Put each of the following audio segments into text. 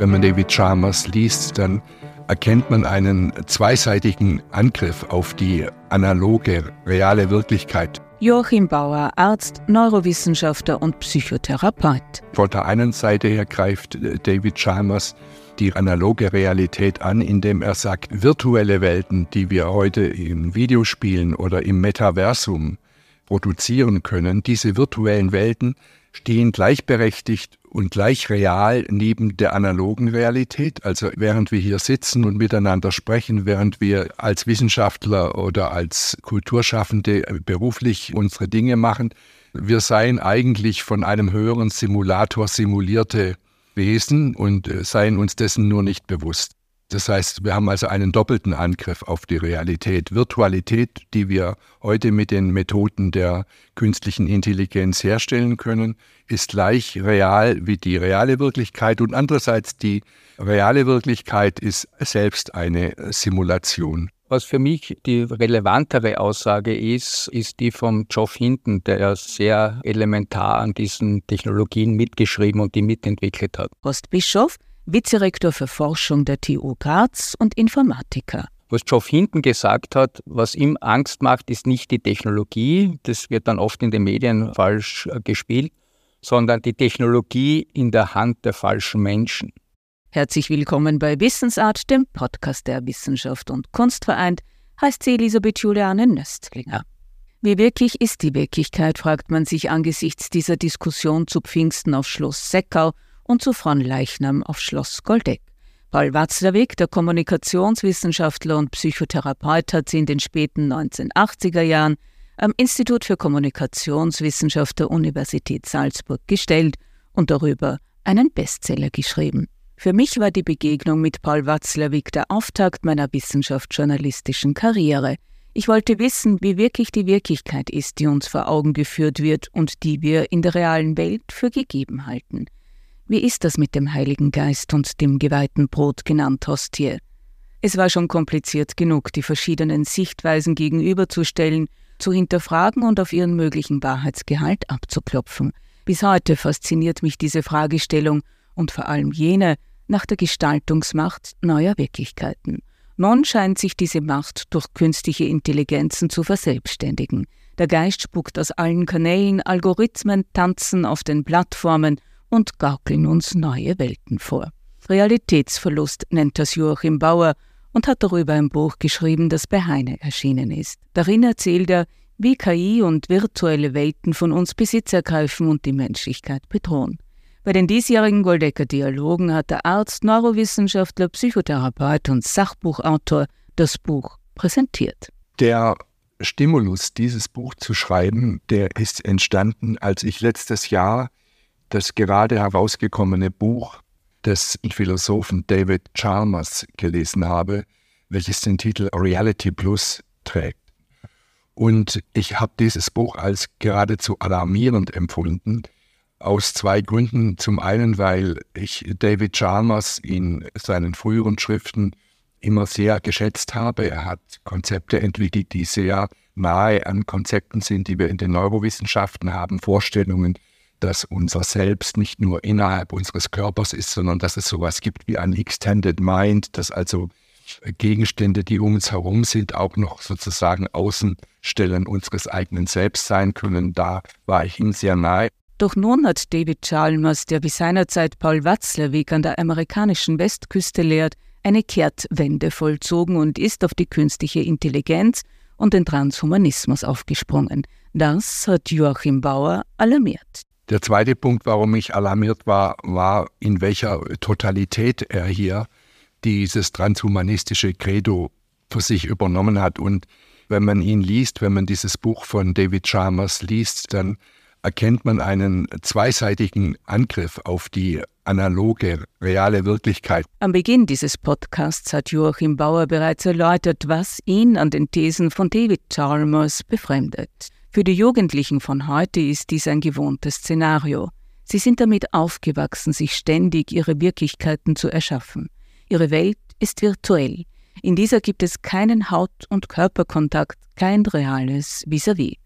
Wenn man David Chalmers liest, dann erkennt man einen zweiseitigen Angriff auf die analoge, reale Wirklichkeit. Joachim Bauer, Arzt, Neurowissenschaftler und Psychotherapeut. Von der einen Seite her greift David Chalmers die analoge Realität an, indem er sagt, virtuelle Welten, die wir heute in Videospielen oder im Metaversum produzieren können, diese virtuellen Welten stehen gleichberechtigt und gleich real neben der analogen Realität. Also während wir hier sitzen und miteinander sprechen, während wir als Wissenschaftler oder als Kulturschaffende beruflich unsere Dinge machen, wir seien eigentlich von einem höheren Simulator simulierte Wesen und äh, seien uns dessen nur nicht bewusst. Das heißt, wir haben also einen doppelten Angriff auf die Realität. Virtualität, die wir heute mit den Methoden der künstlichen Intelligenz herstellen können, ist gleich real wie die reale Wirklichkeit. Und andererseits die reale Wirklichkeit ist selbst eine Simulation. Was für mich die relevantere Aussage ist, ist die von Geoff Hinton, der ja sehr elementar an diesen Technologien mitgeschrieben und die mitentwickelt hat. Postbischof Vizerektor für Forschung der TU Graz und Informatiker. Was Geoff Hinton gesagt hat, was ihm Angst macht, ist nicht die Technologie, das wird dann oft in den Medien falsch äh, gespielt, sondern die Technologie in der Hand der falschen Menschen. Herzlich willkommen bei Wissensart, dem Podcast der Wissenschaft und Kunst vereint, heißt sie Elisabeth Juliane Nöstlinger. Wie wirklich ist die Wirklichkeit, fragt man sich angesichts dieser Diskussion zu Pfingsten auf Schloss Seckau und zu Fronleichnam auf Schloss Goldeck. Paul Watzlawick, der Kommunikationswissenschaftler und Psychotherapeut, hat sie in den späten 1980er Jahren am Institut für Kommunikationswissenschaft der Universität Salzburg gestellt und darüber einen Bestseller geschrieben. Für mich war die Begegnung mit Paul Watzlawick der Auftakt meiner wissenschaftsjournalistischen Karriere. Ich wollte wissen, wie wirklich die Wirklichkeit ist, die uns vor Augen geführt wird und die wir in der realen Welt für gegeben halten. Wie ist das mit dem Heiligen Geist und dem geweihten Brot genannt Hostie? Es war schon kompliziert genug, die verschiedenen Sichtweisen gegenüberzustellen, zu hinterfragen und auf ihren möglichen Wahrheitsgehalt abzuklopfen. Bis heute fasziniert mich diese Fragestellung und vor allem jene nach der Gestaltungsmacht neuer Wirklichkeiten. Nun scheint sich diese Macht durch künstliche Intelligenzen zu verselbstständigen. Der Geist spuckt aus allen Kanälen, Algorithmen tanzen auf den Plattformen und gaukeln uns neue Welten vor. Realitätsverlust nennt das Joachim Bauer und hat darüber ein Buch geschrieben, das bei Heine erschienen ist. Darin erzählt er, wie KI und virtuelle Welten von uns Besitz ergreifen und die Menschlichkeit bedrohen. Bei den diesjährigen Goldecker Dialogen hat der Arzt, Neurowissenschaftler, Psychotherapeut und Sachbuchautor das Buch präsentiert. Der Stimulus, dieses Buch zu schreiben, der ist entstanden, als ich letztes Jahr das gerade herausgekommene Buch des Philosophen David Chalmers gelesen habe, welches den Titel Reality Plus trägt. Und ich habe dieses Buch als geradezu alarmierend empfunden, aus zwei Gründen. Zum einen, weil ich David Chalmers in seinen früheren Schriften immer sehr geschätzt habe. Er hat Konzepte entwickelt, die sehr nahe an Konzepten sind, die wir in den Neurowissenschaften haben, Vorstellungen, dass unser Selbst nicht nur innerhalb unseres Körpers ist, sondern dass es sowas gibt wie ein Extended Mind, dass also Gegenstände, die um uns herum sind, auch noch sozusagen Außenstellen unseres eigenen Selbst sein können. Da war ich ihm sehr nahe. Doch nun hat David Chalmers, der wie seinerzeit Paul Watzlawick an der amerikanischen Westküste lehrt, eine Kehrtwende vollzogen und ist auf die künstliche Intelligenz und den Transhumanismus aufgesprungen. Das hat Joachim Bauer alarmiert. Der zweite Punkt, warum ich alarmiert war, war, in welcher Totalität er hier dieses transhumanistische Credo für sich übernommen hat. Und wenn man ihn liest, wenn man dieses Buch von David Chalmers liest, dann erkennt man einen zweiseitigen Angriff auf die analoge, reale Wirklichkeit. Am Beginn dieses Podcasts hat Joachim Bauer bereits erläutert, was ihn an den Thesen von David Chalmers befremdet. Für die Jugendlichen von heute ist dies ein gewohntes Szenario. Sie sind damit aufgewachsen, sich ständig ihre Wirklichkeiten zu erschaffen. Ihre Welt ist virtuell. In dieser gibt es keinen Haut- und Körperkontakt, kein reales vis-à-vis. -vis.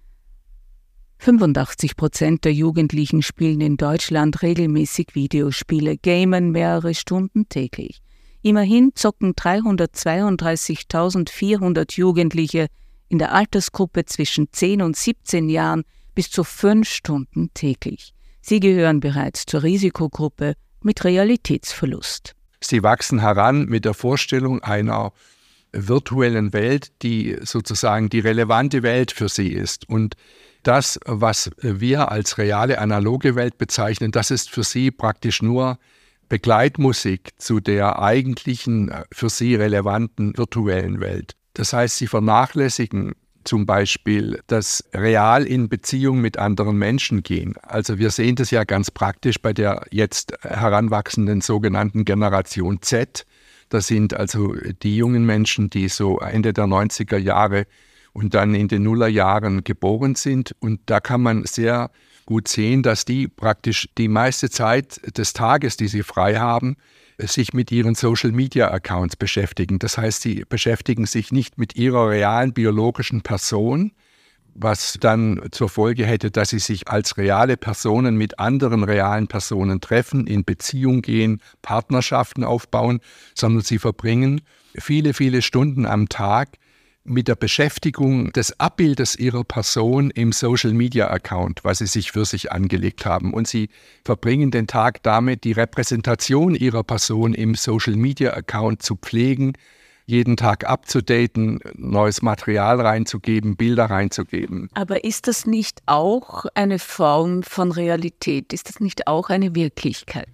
85 Prozent der Jugendlichen spielen in Deutschland regelmäßig Videospiele, gamen mehrere Stunden täglich. Immerhin zocken 332.400 Jugendliche in der Altersgruppe zwischen 10 und 17 Jahren bis zu fünf Stunden täglich. Sie gehören bereits zur Risikogruppe mit Realitätsverlust. Sie wachsen heran mit der Vorstellung einer virtuellen Welt, die sozusagen die relevante Welt für sie ist. Und das, was wir als reale analoge Welt bezeichnen, das ist für sie praktisch nur Begleitmusik zu der eigentlichen für sie relevanten virtuellen Welt. Das heißt, sie vernachlässigen zum Beispiel das real in Beziehung mit anderen Menschen gehen. Also wir sehen das ja ganz praktisch bei der jetzt heranwachsenden sogenannten Generation Z. Das sind also die jungen Menschen, die so Ende der 90er Jahre und dann in den Nullerjahren geboren sind. Und da kann man sehr gut sehen, dass die praktisch die meiste Zeit des Tages, die sie frei haben, sich mit ihren Social-Media-Accounts beschäftigen. Das heißt, sie beschäftigen sich nicht mit ihrer realen biologischen Person, was dann zur Folge hätte, dass sie sich als reale Personen mit anderen realen Personen treffen, in Beziehung gehen, Partnerschaften aufbauen, sondern sie verbringen viele, viele Stunden am Tag mit der Beschäftigung des Abbildes ihrer Person im Social Media Account, was sie sich für sich angelegt haben. Und sie verbringen den Tag damit, die Repräsentation ihrer Person im Social Media Account zu pflegen, jeden Tag abzudaten, neues Material reinzugeben, Bilder reinzugeben. Aber ist das nicht auch eine Form von Realität? Ist das nicht auch eine Wirklichkeit?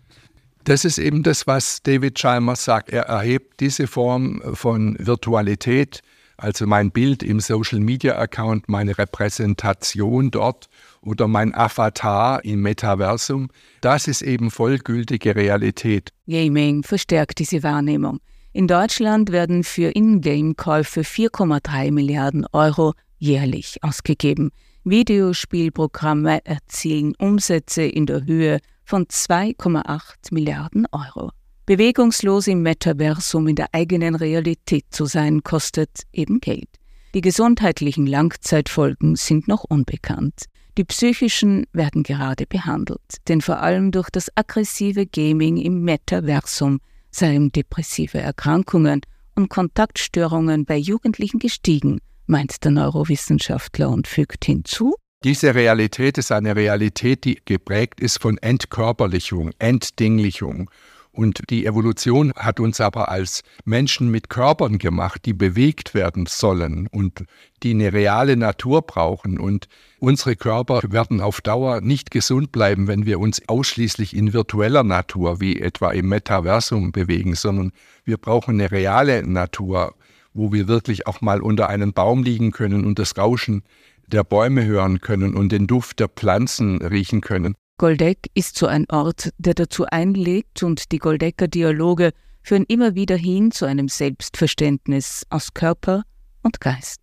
Das ist eben das, was David Chalmers sagt. Er erhebt diese Form von Virtualität also mein Bild im Social Media Account, meine Repräsentation dort oder mein Avatar im Metaversum, das ist eben vollgültige Realität. Gaming verstärkt diese Wahrnehmung. In Deutschland werden für Ingame-Käufe 4,3 Milliarden Euro jährlich ausgegeben. Videospielprogramme erzielen Umsätze in der Höhe von 2,8 Milliarden Euro. Bewegungslos im Metaversum in der eigenen Realität zu sein, kostet eben Geld. Die gesundheitlichen Langzeitfolgen sind noch unbekannt. Die psychischen werden gerade behandelt, denn vor allem durch das aggressive Gaming im Metaversum seien depressive Erkrankungen und Kontaktstörungen bei Jugendlichen gestiegen, meint der Neurowissenschaftler und fügt hinzu, diese Realität ist eine Realität, die geprägt ist von Entkörperlichung, Entdinglichung. Und die Evolution hat uns aber als Menschen mit Körpern gemacht, die bewegt werden sollen und die eine reale Natur brauchen. Und unsere Körper werden auf Dauer nicht gesund bleiben, wenn wir uns ausschließlich in virtueller Natur, wie etwa im Metaversum, bewegen, sondern wir brauchen eine reale Natur, wo wir wirklich auch mal unter einem Baum liegen können und das Rauschen der Bäume hören können und den Duft der Pflanzen riechen können. Goldeck ist so ein Ort, der dazu einlädt und die Goldecker Dialoge führen immer wieder hin zu einem Selbstverständnis aus Körper und Geist.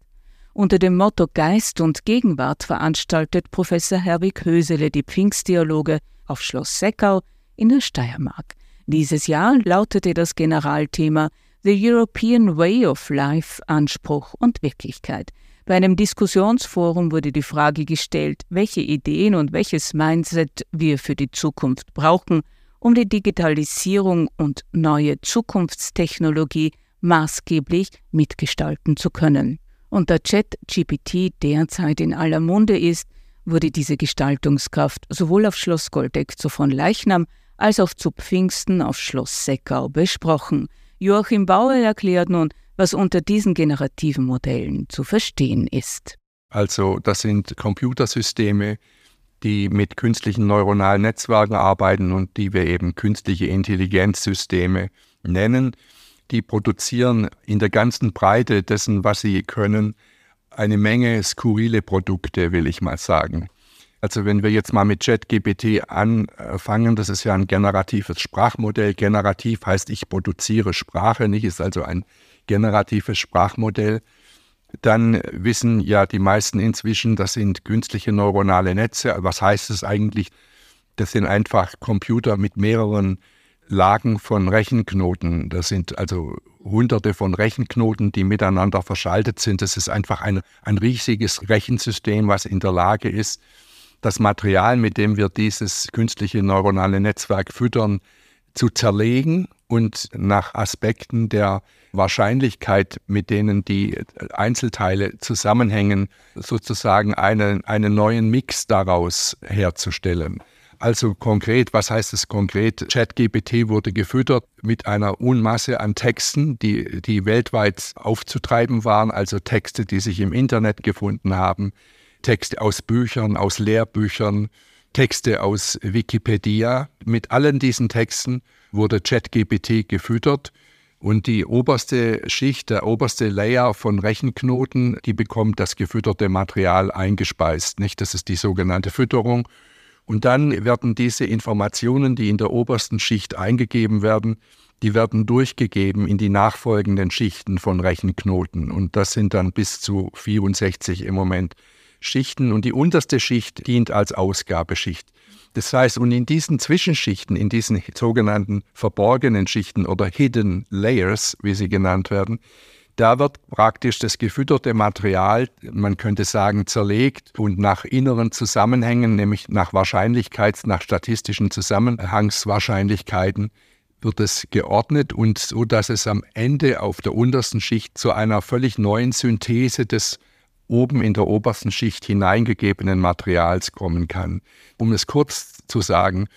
Unter dem Motto Geist und Gegenwart veranstaltet Professor Herwig Hösele die Pfingstdialoge auf Schloss Seckau in der Steiermark. Dieses Jahr lautete das Generalthema The European Way of Life Anspruch und Wirklichkeit. Bei einem Diskussionsforum wurde die Frage gestellt, welche Ideen und welches Mindset wir für die Zukunft brauchen, um die Digitalisierung und neue Zukunftstechnologie maßgeblich mitgestalten zu können. Und da ChatGPT derzeit in aller Munde ist, wurde diese Gestaltungskraft sowohl auf Schloss Goldeck zu von Leichnam als auch zu Pfingsten auf Schloss Seckau besprochen. Joachim Bauer erklärt nun, was unter diesen generativen Modellen zu verstehen ist. Also das sind Computersysteme, die mit künstlichen neuronalen Netzwerken arbeiten und die wir eben künstliche Intelligenzsysteme nennen. Die produzieren in der ganzen Breite dessen, was sie können, eine Menge skurrile Produkte, will ich mal sagen. Also wenn wir jetzt mal mit ChatGPT anfangen, das ist ja ein generatives Sprachmodell. Generativ heißt, ich produziere Sprache, nicht ist also ein generatives Sprachmodell, dann wissen ja die meisten inzwischen, das sind künstliche neuronale Netze. Was heißt es eigentlich? Das sind einfach Computer mit mehreren Lagen von Rechenknoten. Das sind also hunderte von Rechenknoten, die miteinander verschaltet sind. Das ist einfach ein, ein riesiges Rechensystem, was in der Lage ist, das Material, mit dem wir dieses künstliche neuronale Netzwerk füttern, zu zerlegen und nach Aspekten der Wahrscheinlichkeit, mit denen die Einzelteile zusammenhängen, sozusagen einen, einen neuen Mix daraus herzustellen. Also konkret, was heißt es konkret? ChatGPT wurde gefüttert mit einer Unmasse an Texten, die, die weltweit aufzutreiben waren, also Texte, die sich im Internet gefunden haben, Texte aus Büchern, aus Lehrbüchern, Texte aus Wikipedia. Mit allen diesen Texten wurde ChatGPT gefüttert und die oberste Schicht, der oberste Layer von Rechenknoten, die bekommt das gefütterte Material eingespeist. Nicht? Das ist die sogenannte Fütterung. Und dann werden diese Informationen, die in der obersten Schicht eingegeben werden, die werden durchgegeben in die nachfolgenden Schichten von Rechenknoten. Und das sind dann bis zu 64 im Moment Schichten. Und die unterste Schicht dient als Ausgabeschicht. Das heißt, und in diesen Zwischenschichten, in diesen sogenannten verborgenen Schichten oder Hidden Layers, wie sie genannt werden, da wird praktisch das gefütterte Material, man könnte sagen, zerlegt und nach inneren Zusammenhängen, nämlich nach Wahrscheinlichkeits-, nach statistischen Zusammenhangswahrscheinlichkeiten, wird es geordnet und so, dass es am Ende auf der untersten Schicht zu einer völlig neuen Synthese des oben in der obersten Schicht hineingegebenen Materials kommen kann. Um es kurz zu sagen,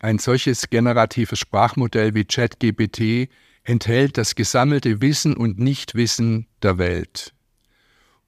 ein solches generatives Sprachmodell wie ChatGPT enthält das gesammelte Wissen und Nichtwissen der Welt.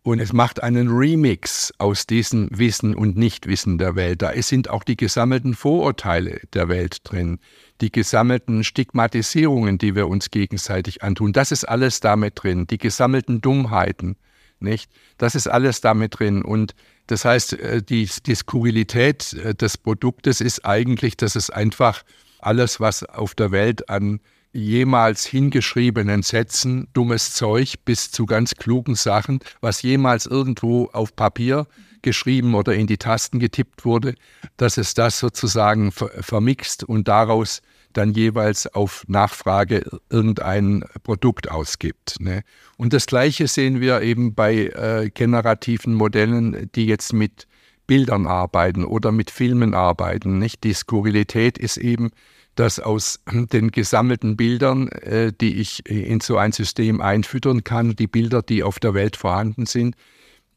Und es macht einen Remix aus diesem Wissen und Nichtwissen der Welt. Da sind auch die gesammelten Vorurteile der Welt drin, die gesammelten Stigmatisierungen, die wir uns gegenseitig antun. Das ist alles damit drin, die gesammelten Dummheiten, nicht? Das ist alles damit drin. Und das heißt, äh, die, die Skurrilität äh, des Produktes ist eigentlich, dass es einfach alles, was auf der Welt an jemals hingeschriebenen Sätzen, dummes Zeug bis zu ganz klugen Sachen, was jemals irgendwo auf Papier geschrieben oder in die Tasten getippt wurde, dass es das sozusagen vermixt und daraus dann jeweils auf Nachfrage irgendein Produkt ausgibt. Ne? Und das Gleiche sehen wir eben bei äh, generativen Modellen, die jetzt mit Bildern arbeiten oder mit Filmen arbeiten. Nicht? Die Skurrilität ist eben, dass aus den gesammelten Bildern, äh, die ich in so ein System einfüttern kann, die Bilder, die auf der Welt vorhanden sind,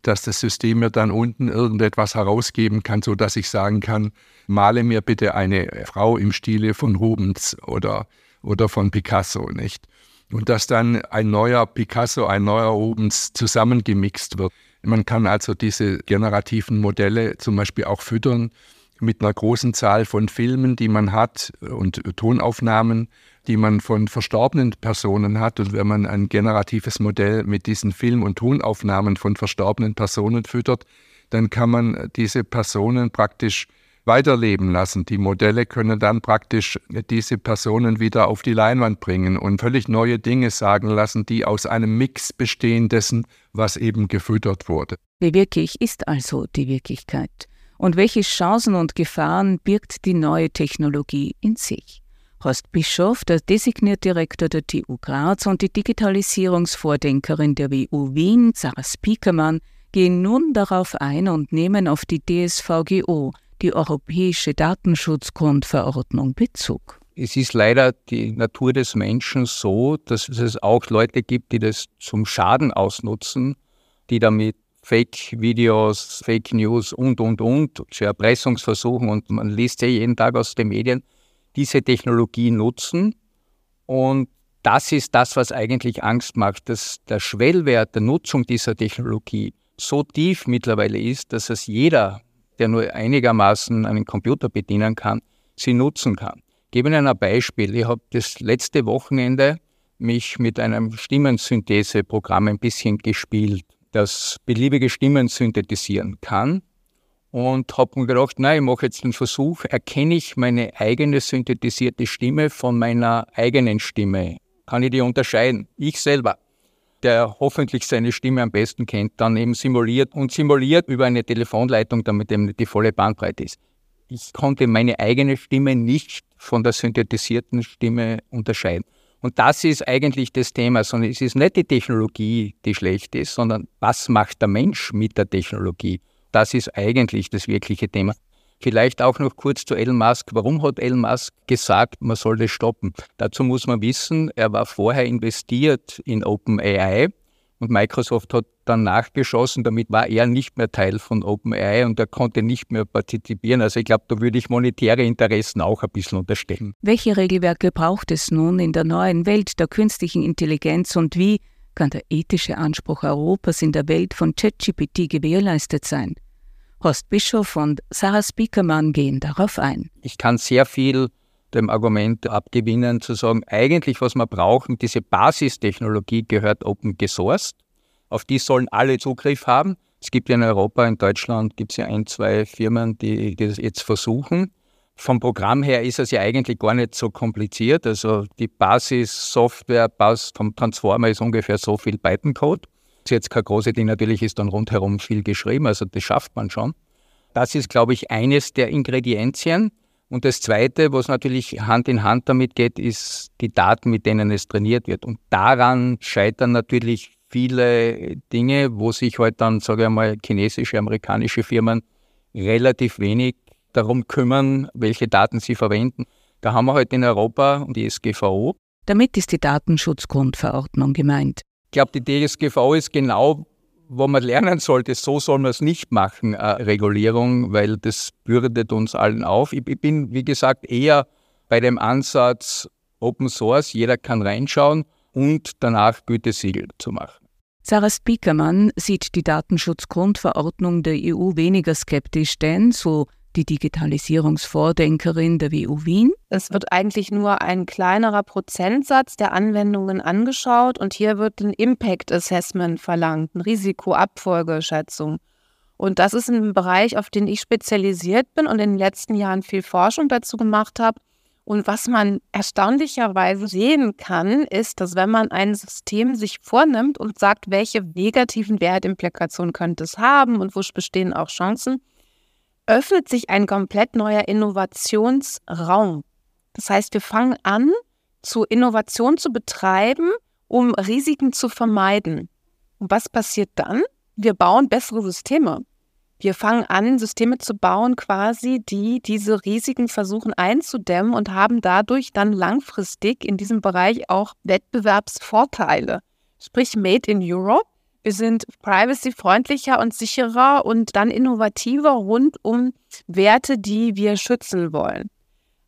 dass das System mir dann unten irgendetwas herausgeben kann, so dass ich sagen kann, male mir bitte eine Frau im Stile von Rubens oder, oder von Picasso, nicht? Und dass dann ein neuer Picasso, ein neuer Rubens zusammengemixt wird. Man kann also diese generativen Modelle zum Beispiel auch füttern mit einer großen Zahl von Filmen, die man hat und Tonaufnahmen, die man von verstorbenen Personen hat. Und wenn man ein generatives Modell mit diesen Film- und Tonaufnahmen von verstorbenen Personen füttert, dann kann man diese Personen praktisch weiterleben lassen. Die Modelle können dann praktisch diese Personen wieder auf die Leinwand bringen und völlig neue Dinge sagen lassen, die aus einem Mix bestehen dessen, was eben gefüttert wurde. Wie wirklich ist also die Wirklichkeit? Und welche Chancen und Gefahren birgt die neue Technologie in sich? Horst Bischof, der designierte Direktor der TU Graz und die Digitalisierungsvordenkerin der WU Wien, Sarah Spiekermann, gehen nun darauf ein und nehmen auf die DSVGO, die Europäische Datenschutzgrundverordnung, Bezug. Es ist leider die Natur des Menschen so, dass es auch Leute gibt, die das zum Schaden ausnutzen, die damit Fake-Videos, Fake News und, und, und zu Erpressungsversuchen und man liest ja jeden Tag aus den Medien, diese Technologie nutzen. Und das ist das, was eigentlich Angst macht, dass der Schwellwert der Nutzung dieser Technologie so tief mittlerweile ist, dass es jeder, der nur einigermaßen einen Computer bedienen kann, sie nutzen kann. Ich gebe Ihnen ein Beispiel. Ich habe das letzte Wochenende mich mit einem Stimmensyntheseprogramm ein bisschen gespielt das beliebige Stimmen synthetisieren kann. Und habe mir gedacht, nein, ich mache jetzt den Versuch, erkenne ich meine eigene synthetisierte Stimme von meiner eigenen Stimme? Kann ich die unterscheiden? Ich selber, der hoffentlich seine Stimme am besten kennt, dann eben simuliert und simuliert über eine Telefonleitung, damit eben die volle Bandbreite ist. Ich konnte meine eigene Stimme nicht von der synthetisierten Stimme unterscheiden. Und das ist eigentlich das Thema, sondern es ist nicht die Technologie, die schlecht ist, sondern was macht der Mensch mit der Technologie? Das ist eigentlich das wirkliche Thema. Vielleicht auch noch kurz zu Elon Musk. Warum hat Elon Musk gesagt, man soll das stoppen? Dazu muss man wissen, er war vorher investiert in OpenAI und Microsoft hat dann nachgeschossen. Damit war er nicht mehr Teil von OpenAI und er konnte nicht mehr partizipieren. Also ich glaube, da würde ich monetäre Interessen auch ein bisschen unterstellen. Welche Regelwerke braucht es nun in der neuen Welt der künstlichen Intelligenz und wie kann der ethische Anspruch Europas in der Welt von ChatGPT gewährleistet sein? Horst Bischof und Sarah Spiekermann gehen darauf ein. Ich kann sehr viel dem Argument abgewinnen, zu sagen, eigentlich was wir brauchen, diese Basistechnologie gehört open gesourced. Auf die sollen alle Zugriff haben. Es gibt ja in Europa, in Deutschland gibt es ja ein, zwei Firmen, die, die das jetzt versuchen. Vom Programm her ist es ja eigentlich gar nicht so kompliziert. Also die Basissoftware vom Transformer ist ungefähr so viel Python-Code ist jetzt kein großes Ding, natürlich ist dann rundherum viel geschrieben, also das schafft man schon. Das ist, glaube ich, eines der Ingredienzien. Und das Zweite, was natürlich Hand in Hand damit geht, ist die Daten, mit denen es trainiert wird. Und daran scheitern natürlich viele Dinge, wo sich halt dann, sage ich mal, chinesische, amerikanische Firmen relativ wenig darum kümmern, welche Daten sie verwenden. Da haben wir halt in Europa die SGVO. Damit ist die Datenschutzgrundverordnung gemeint glaube, die DSGV ist genau, wo man lernen sollte, so soll man es nicht machen, äh, Regulierung, weil das bürdet uns allen auf. Ich, ich bin, wie gesagt, eher bei dem Ansatz Open Source, jeder kann reinschauen und danach Gütesiegel zu machen. Sarah Spiekermann sieht die Datenschutzgrundverordnung der EU weniger skeptisch, denn so die Digitalisierungsvordenkerin der WU Wien. Es wird eigentlich nur ein kleinerer Prozentsatz der Anwendungen angeschaut und hier wird ein Impact Assessment verlangt, eine Risikoabfolgeschätzung. Und das ist ein Bereich, auf den ich spezialisiert bin und in den letzten Jahren viel Forschung dazu gemacht habe. Und was man erstaunlicherweise sehen kann, ist, dass wenn man ein System sich vornimmt und sagt, welche negativen Wertimplikationen könnte es haben und wo bestehen auch Chancen, öffnet sich ein komplett neuer Innovationsraum. Das heißt, wir fangen an, zu Innovation zu betreiben, um Risiken zu vermeiden. Und was passiert dann? Wir bauen bessere Systeme. Wir fangen an, Systeme zu bauen, quasi, die diese Risiken versuchen einzudämmen und haben dadurch dann langfristig in diesem Bereich auch Wettbewerbsvorteile. Sprich, Made in Europe wir sind privacy-freundlicher und sicherer und dann innovativer rund um Werte, die wir schützen wollen.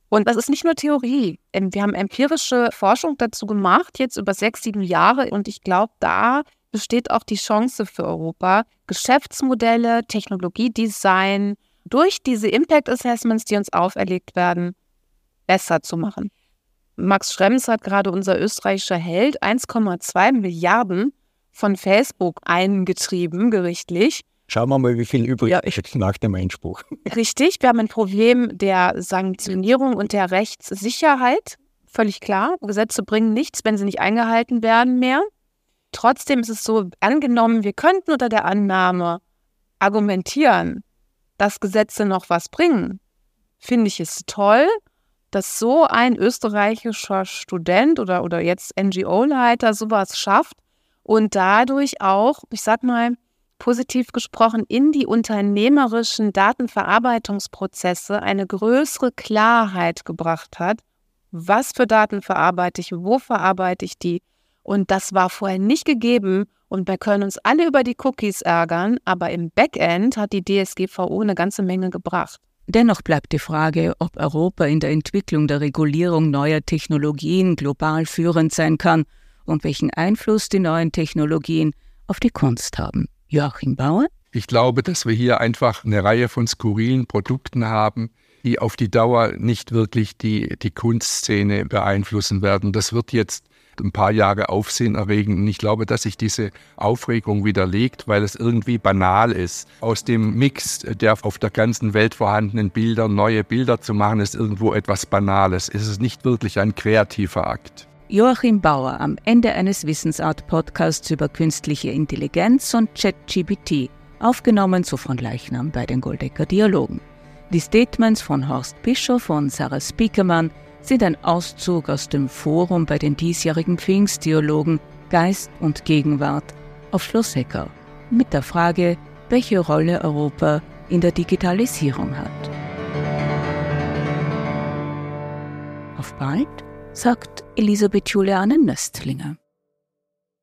Und das ist nicht nur Theorie. Wir haben empirische Forschung dazu gemacht, jetzt über sechs, sieben Jahre. Und ich glaube, da besteht auch die Chance für Europa, Geschäftsmodelle, Technologiedesign durch diese Impact Assessments, die uns auferlegt werden, besser zu machen. Max Schrems hat gerade unser österreichischer Held 1,2 Milliarden von Facebook eingetrieben, gerichtlich. Schauen wir mal, wie viel übrig ja. ist nach dem Einspruch. Richtig, wir haben ein Problem der Sanktionierung und der Rechtssicherheit. Völlig klar. Gesetze bringen nichts, wenn sie nicht eingehalten werden mehr. Trotzdem ist es so, angenommen, wir könnten unter der Annahme argumentieren, dass Gesetze noch was bringen, finde ich es toll, dass so ein österreichischer Student oder, oder jetzt NGO-Leiter sowas schafft, und dadurch auch, ich sag mal, positiv gesprochen, in die unternehmerischen Datenverarbeitungsprozesse eine größere Klarheit gebracht hat. Was für Daten verarbeite ich, wo verarbeite ich die? Und das war vorher nicht gegeben. Und wir können uns alle über die Cookies ärgern, aber im Backend hat die DSGVO eine ganze Menge gebracht. Dennoch bleibt die Frage, ob Europa in der Entwicklung der Regulierung neuer Technologien global führend sein kann und welchen Einfluss die neuen Technologien auf die Kunst haben. Joachim Bauer? Ich glaube, dass wir hier einfach eine Reihe von skurrilen Produkten haben, die auf die Dauer nicht wirklich die, die Kunstszene beeinflussen werden. Das wird jetzt ein paar Jahre Aufsehen erregen. Und ich glaube, dass sich diese Aufregung widerlegt, weil es irgendwie banal ist. Aus dem Mix der auf der ganzen Welt vorhandenen Bilder neue Bilder zu machen, ist irgendwo etwas Banales. Es ist nicht wirklich ein kreativer Akt. Joachim Bauer am Ende eines Wissensart-Podcasts über künstliche Intelligenz und ChatGPT, aufgenommen zu von Leichnam bei den Goldecker Dialogen. Die Statements von Horst Bischof und Sarah Spiekermann sind ein Auszug aus dem Forum bei den diesjährigen Pfingstdialogen Geist und Gegenwart auf Schloss Hecker mit der Frage, welche Rolle Europa in der Digitalisierung hat. Auf bald, sagt Elisabeth Juliane Nöstlinger.